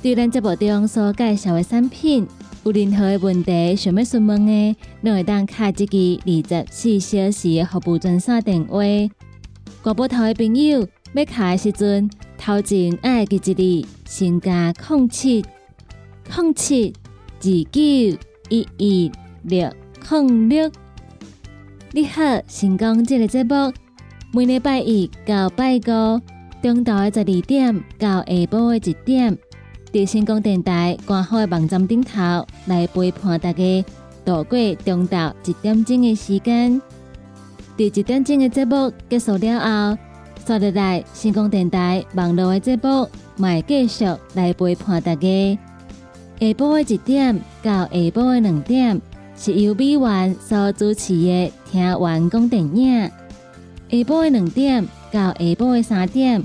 对咱节目中所介绍的产品，有任何的问题想要询问的，拢会当卡一支二十四小时的服务专线电话。广播台的朋友要卡的时阵，头前爱记一字，先加空七空七二九一一六空六。你好，成功这个节目，每礼拜一到拜五，中昼的十二点到下晡的一点。伫成功电台官方的网站顶头来陪伴大家度过中昼一点钟的时间。伫一点钟的节目结束了后，刷入来成功电台网络的节目，卖继续来陪伴大家。下晡的一点到下晡的两点，是由美元所主持的听完讲电影。下晡的两点到下晡的三点。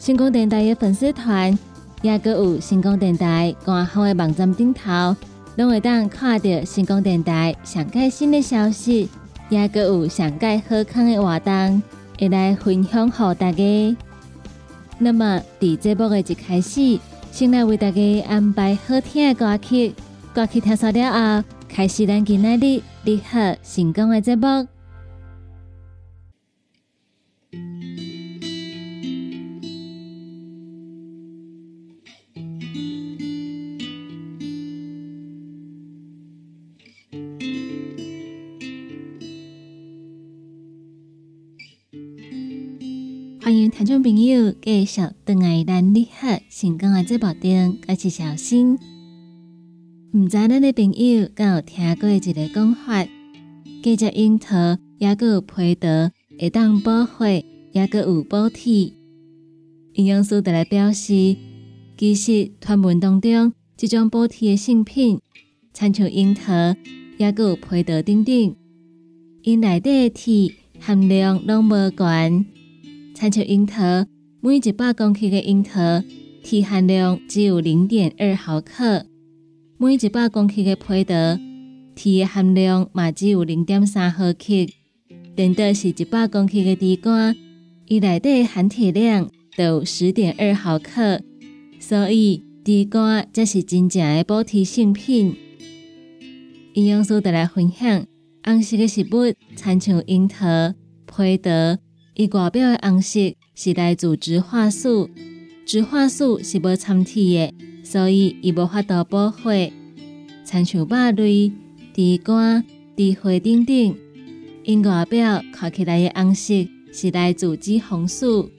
星光电台的粉丝团，也阁有星光电台官方的网站顶头，拢会当看到星光电台上盖新的消息，也阁有上盖好康的活动，会来分享给大家。那么，伫节目的一开始，先来为大家安排好听的歌曲，歌曲听熟了后，开始咱今日的你好成功的节目。欢迎听众朋友继续登来咱你好成功的节目中，我是小新。毋知咱的朋友敢有听过一个讲法，叫做樱桃，也阁有皮得，会当补血，也阁有补体。营养师就来表示，其实传闻当中，即种补体的性品，参像樱桃，也阁有皮得等等，因内底的铁含量拢无悬。参照樱桃，每一百公克的樱桃，铁含量只有零点二毫克；每一百公克的皮得，铁含量嘛只有零点三毫克。等到是一百公克的地瓜，伊内底含铁量有十点二毫克，所以地瓜才是真正的补铁圣品。营养素带来分享，红色的食物参像樱桃、皮得。伊外表的红色是来自植化素，植化素是无参铁的，所以伊无法度保血。参像肉类、地瓜、地花等等，因外表看起来的红色是来自脂肪素，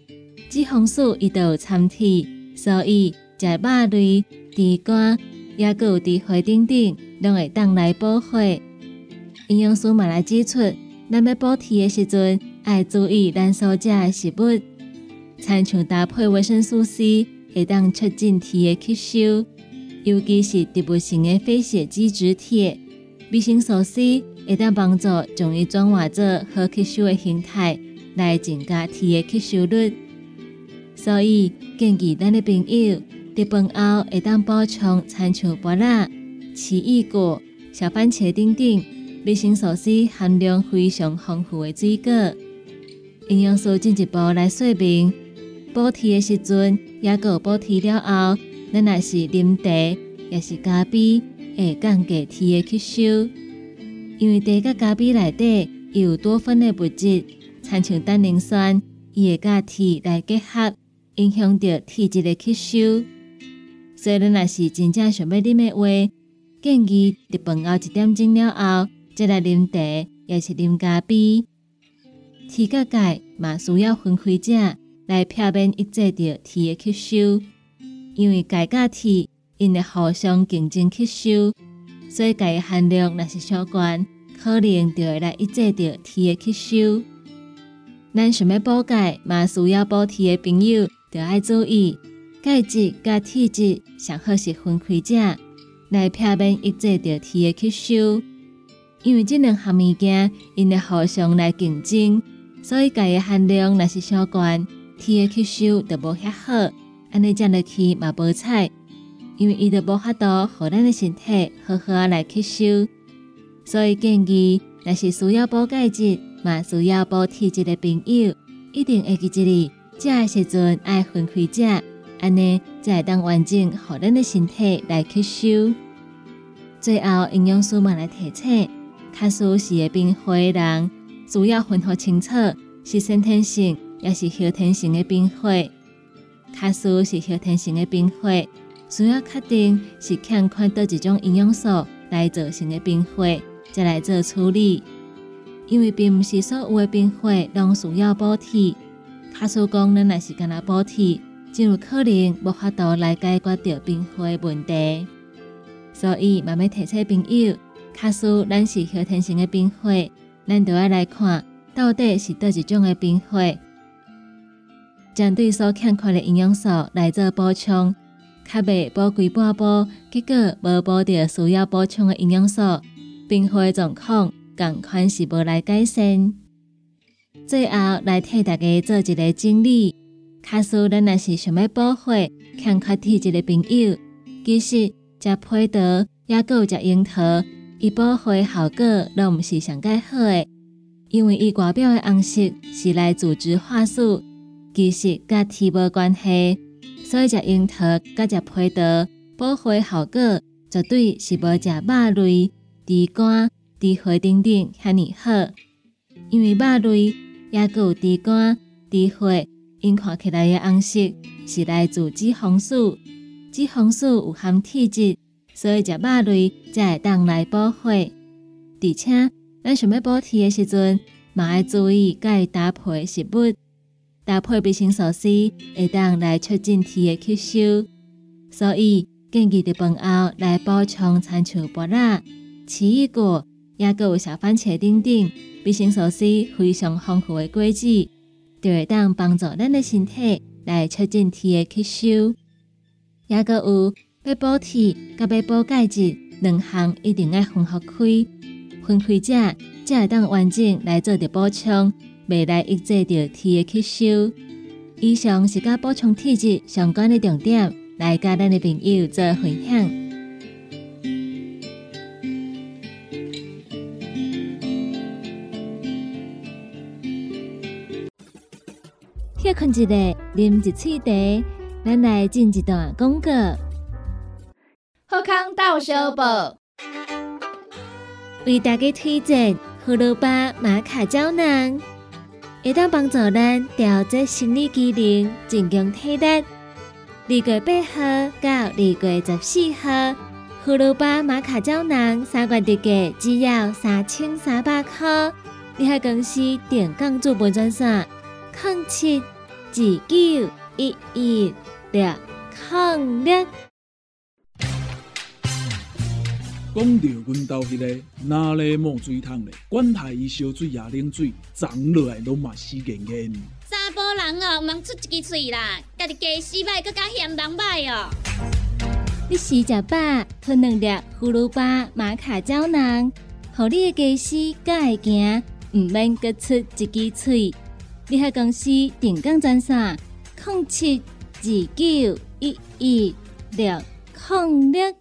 脂肪素伊都有参铁，所以食肉类、地瓜也有地花等等，拢会当来保血。营养师嘛来指出，咱要补铁的时阵。爱注意咱所食的食物，餐像搭配维生素 C，会当促进铁的吸收，尤其是植物性的非血基质铁。维生素 C 会当帮助将伊转化做好吸收的形态，来增加铁的吸收率。所以建议咱的朋友食饭后会当补充餐像菠萝、奇异果、小番茄等等维生素 C 含量非常丰富的水果。营养素进一步来说明，补铁的时阵，也有补铁了后，咱若是啉茶，也是咖啡，会降低铁的吸收。因为茶甲咖啡内底有多酚的物质，参像单宁酸，伊会甲铁来结合，影响到铁质的吸收。所以，咱若是真正想要啉的话，建议伫饭后一点钟了后，再来啉茶，也是啉咖啡。铁甲钙嘛需要分开者来避免抑制着铁的吸收，因为钙甲铁因会互相竞争吸收。所以钙含量若是相关，可能就会来抑制着铁的吸收。咱想要补钙嘛，需要补铁的朋友，就要注意钙质甲铁质上好是分开者，来避免抑制着铁的吸收。因为这两项物件因会互相来竞争，所以钙的含量若是相关，铁的吸收就无遐好，安尼食落去嘛无彩。因为伊就无法度互咱的身体好好来吸收，所以建议若是需要补钙质、嘛需要补铁质的朋友，一定会记住哩，食的时阵爱分开食，安尼才会当完整互咱的身体来吸收。最后，营养师们来提醒，卡苏是个变化的人，主要分好清楚是先天性也是后天性的变化。卡苏是后天性的变化。需要确定是欠缺倒一种营养素来造成的变化，再来做处理。因为并不是所有的变化拢需要补铁，卡数讲咱若是干那补铁，就有可能无法度来解决掉变化的问题。所以慢慢提醒朋友，卡数咱是后天性的变化，咱都要来看到底是倒一种的变化，针对所欠缺的营养素来做补充。较未补几半补，结果无补到需要补充的营养素，变化状况共款是无来改善。最后来替大家做一个整理，卡数咱若是想要补血、欠缺铁质的朋友，其实食配得也有食樱桃，伊补血效果拢毋是上介好的，因为伊外表的红色是来自植化素，其实甲铁无关系。所以食樱桃、甲食葡萄，补血效果绝对是无食肉类、猪肝、猪血等等遐尼好。因为肉类也有猪肝、猪血，因看起来的红色是来自脂肪素，脂肪素有含铁质，所以食肉类才会当来补血。而且，咱想要补铁的时阵，嘛要注意该搭配食物。搭配维生素 C，会当来促进铁的吸收，所以建议伫饭后来补充参像菠萝、奇异果，也有小番茄等等维生素 C 非常丰富的果子，就会当帮助咱的身体来促进铁的吸收。也有要补铁，甲要补钙质两项一定要分合开，分开者，才会当完整来做着补充。未来抑制着铁的吸收。以上是甲补充体质相关的重点，来甲咱的朋友做分享。歇困一下，啉一喙茶，咱来进一段广告。好康到小报，为大家推荐胡萝卜玛卡胶囊。会当帮助咱调节生理机能，增强体力。二月八号到二月十四号，胡萝卜玛卡胶囊三罐特价只要三千三百块。你海公司电讲主本专线：零七二九一一六零六。讲到阮兜迄个哪里冒水桶咧？管他伊烧水也冷水，长落来拢嘛死硬硬。查甫人哦，毋通出一支嘴啦！家己家洗歹，更加嫌人歹哦。你食食饱，吞两粒胡萝卜玛卡胶囊，互你的家洗更会行，毋免各出一支嘴。你喺公司定岗专线：控七二九一一六控六。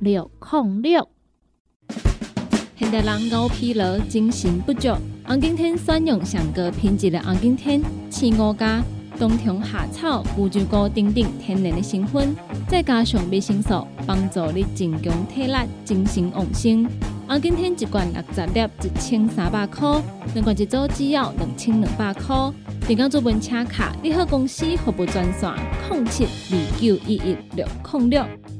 六控六，现代人熬疲劳、精神不足。红景天选用上高品质的红景天青乌加冬虫夏草、乌鸡菇等等天然的成分，再加上维生素，帮助你增强体力、精神旺盛。红景天一罐六十粒，一千三百块；两罐一组只要两千两百块。电工做本车卡，你好公司服务专线：零七二九一一六零六。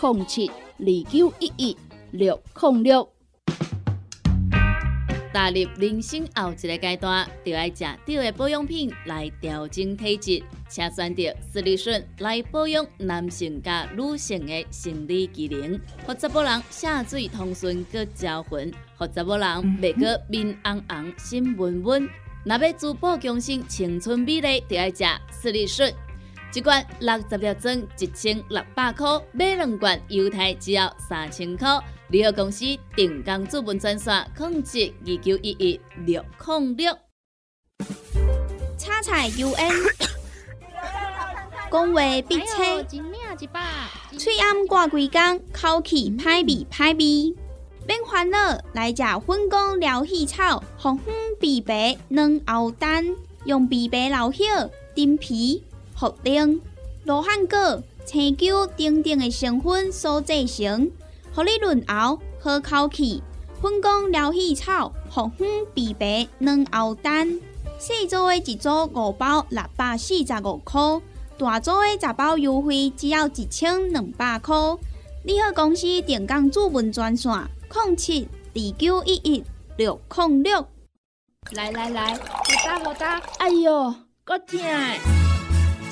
零七二九一一六零六。踏入人生后一个阶段，就要食对的保养品来调整体质，请选择斯利顺来保养男性加女性的生理机能，或者某人下水通顺个招魂，或者某人袂个面红红心温温。若要珠宝强身、青春美丽，就要食斯利顺。一罐六十粒装，一千六百块；买两罐，犹太只要三千块。旅游公司定岗资本专线：控制二九一一六零六。叉彩 U N，讲话必切，嘴暗挂几工，口气歹味歹味。免烦恼，来食粉工疗气草，红粉枇杷软藕丹，用枇杷老叶丁皮。茯苓、罗汉果、青椒等等的成分所制成，合你润喉好口气。粉工疗气草、红粉枇杷软藕丹，细组的一组五包六百四十五块，大组的十包优惠只要一千两百块。你好，公司电工主文专线：零七二九一一六零六。来来来，好打好打，哎呦，够痛！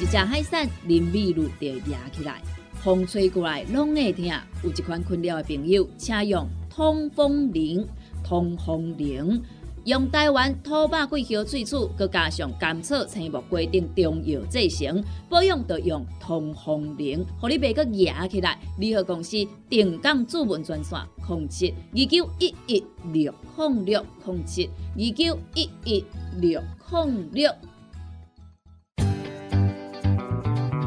一只海扇淋米露就压起来，风吹过来拢会疼。有一款困扰的朋友，请用通风铃。通风铃用台湾土白桂花萃取，佮加上甘草、青木规定中药制成，保养要用通风铃，互你袂佮压起来。联合公司定岗主文专线：零七二九一一六控六零七二九一一六零六。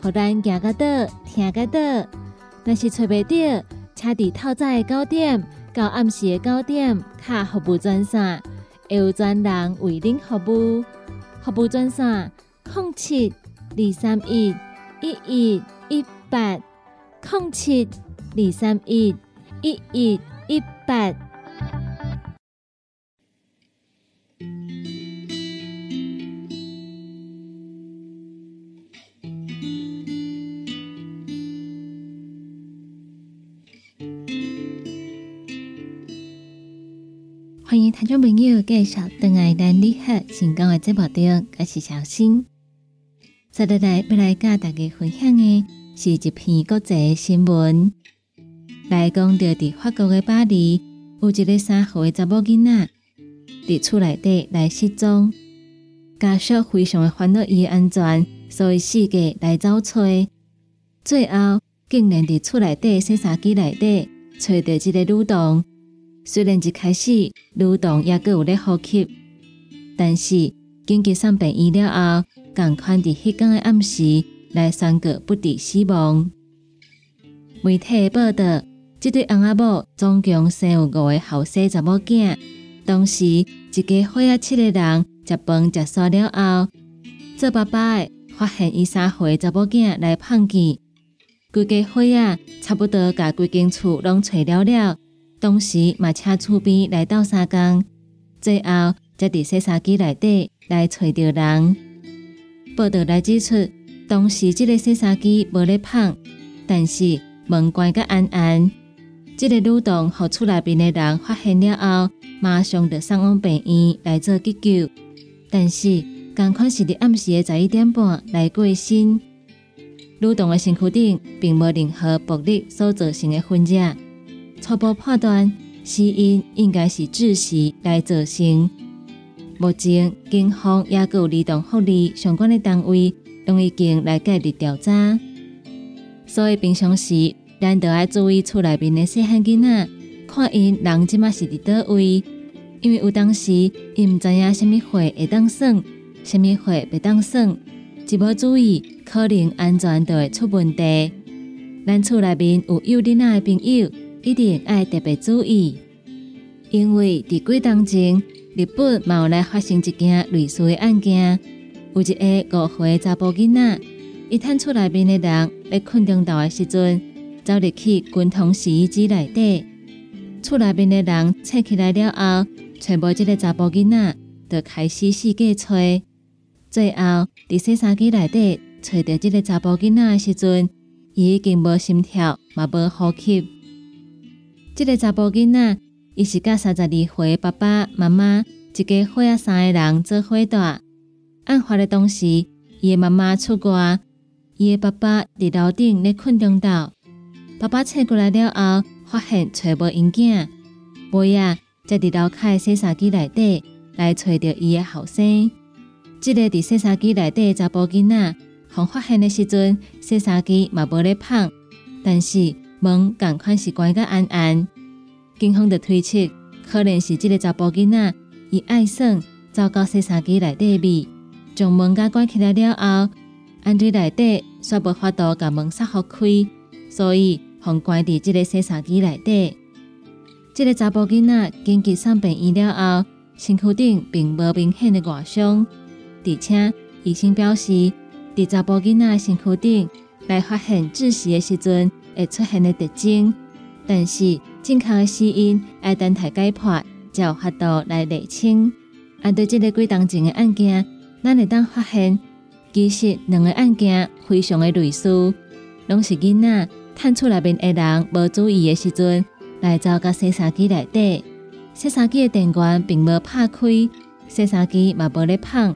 互咱行个倒，听个倒。若是找袂到，请伫透早的九点到暗时的九点，卡服务专线，会有专人为您服务。服务专线：零七二三一一一一八零七二三一一一一八。欢迎听众朋友介绍邓爱兰你好，成功的节目中，我是小新。接下来要来跟大家分享的是一篇国际新闻，来讲到伫法国的巴黎，有一个三岁的查某囡仔伫厝内底来失踪，家属非常的烦恼伊的安全，所以四界来找找。最后竟然伫厝内底洗衫机内底找到一个女童。虽然一开始女童也阁有咧呼吸，但是紧急送病医了后，共款伫迄天的暗时来宣告不治死亡。媒体报道，这对翁仔某总共生有五个后生查某囝。当时一家伙仔七个人食饭食煞了后，做爸爸的发现伊三岁查某囝来碰见，规家伙啊差不多甲规间厝拢找了了。当时嘛请厝边来到三工，最后才伫洗衫机内底来找着人。报道来指出，当时这个洗衫机无咧碰，但是。门关个安安，这个女童和厝内边的人发现了后，马上就送往病院来做急救。但是，刚款是伫暗时的十一点半来过身。女童的身躯顶并无任何暴力所造成的痕迹，初步判断死因应该是窒息来造成。目前，警方也有儿童福利相关的单位，用已经来介入调查。所以平常时，咱都要注意厝内面的细汉囡仔，看因人即马是伫倒位，因为有当时伊毋知影什物会会当算，什物会袂当算，一无注意，可能安全就会出问题。咱厝内面有幼囡仔的朋友，一定爱特别注意，因为伫几当前，日本嘛有来发生一件类似的案件，有一个五岁查甫囡仔。伊探厝内面的人咧困中岛的时阵，走入去滚筒洗衣机内底。厝内面的人醒起来了后，揣无即个查甫囡仔，就开始四界找。最后伫洗衫机内底找到即个查甫囡仔的时阵，伊已经无心跳，嘛无呼吸。即个查甫囡仔，伊是甲三十二岁爸爸妈妈一家伙啊三个人做伙住。案发的当时，伊的妈妈出国。伊的爸爸伫楼顶咧困中岛，爸爸醒过来了后，发现找无因囝，尾啊，才伫楼开洗衫机内底来找着伊的后生。即个伫洗衫机内底查甫囡仔，互发现的时阵，洗衫机嘛无咧碰，但是门共款是关个安安。警方就推测，可能是即个查甫囡仔伊爱耍，走到洗衫机内底面，将门甲关起来了后。安对内底煞无法度甲门煞好开，所以互关伫即个洗衫机内底。即个查甫囡仔紧急送病医了后，身躯顶并无明显的外伤，而且医生表示，伫查甫囡仔身躯顶来发现窒息的时阵会出现的特征，但是正确的死因要等待解剖才有法度来厘清。按对即个几当前的案件，咱会当发现。其实两个案件非常的类似，拢是囡仔探出内面的人无注意的时阵，来走到洗衫机内底，洗衫机的电源并无拍开，洗衫机嘛无咧碰，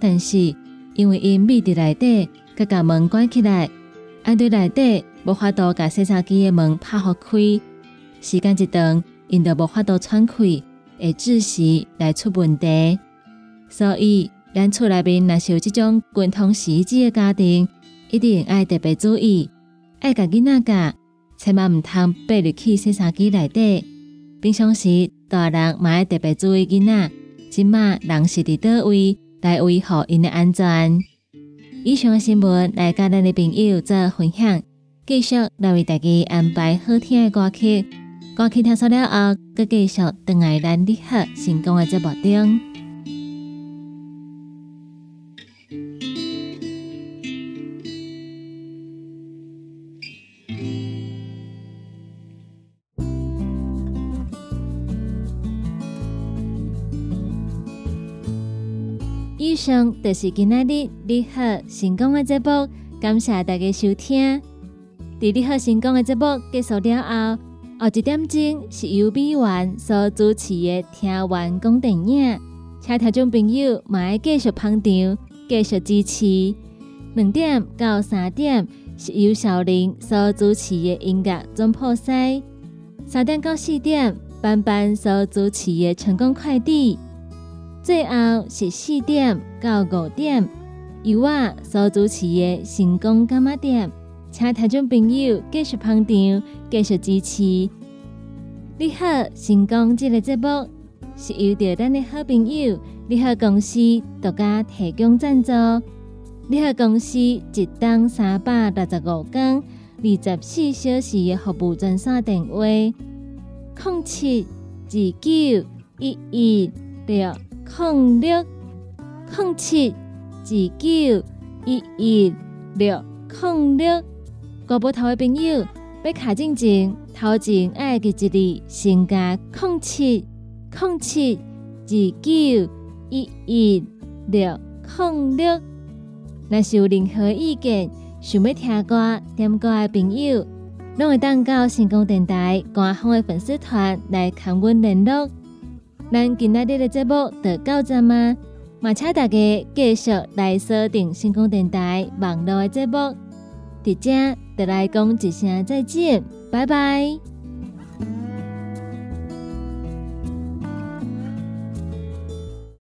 但是因为因密伫内底，佮甲门关起来，按对内底无法度甲洗衫机的门拍好开，时间一长，因就无法度喘气，会窒息来出问题，所以。咱厝内面若是有即种滚筒洗衣机的家庭，一定爱特别注意，爱甲囡仔教，千万毋通爬入去洗衫机内底。平常时大人嘛爱特别注意囡仔，即马人是伫倒位来维护因的安全。以上的新闻来甲咱的朋友做分享，继续来为大家安排好听的歌曲。歌曲听熟了后，佮继续等来咱你好成功的节目中。以上就是今仔日你好成功的节目，感谢大家收听。伫你好成功的节目结束了后，后一点钟是由美元所主持的听完讲电影，请听众朋友嘛爱继续捧场，继续支持。两点到三点是由小林所主持的音乐总破塞，三点到四点班班所主持的成功快递。最后是四点到五点，由我所主持的成功干妈店，请听众朋友继续捧场，继续支持。你好，成功这个节目是由着咱的好朋友你好公司独家提供赞助。你好公司一档三百六十五天、二十四小时的服务专线电话：零七二九一一六零六零七二九一一六零六。国宝头的朋友要卡进前，头前爱记一字，先加空七空七二九一一六零六。若是有任何意见，想要听歌、点歌的朋友，拢会当到成功电台官方的粉丝团来跟阮联络。咱今仔日的节目就到这吗？嘛，请大家继续来锁定成功电台网络的节目。伫遮，就来讲一声再见，拜拜。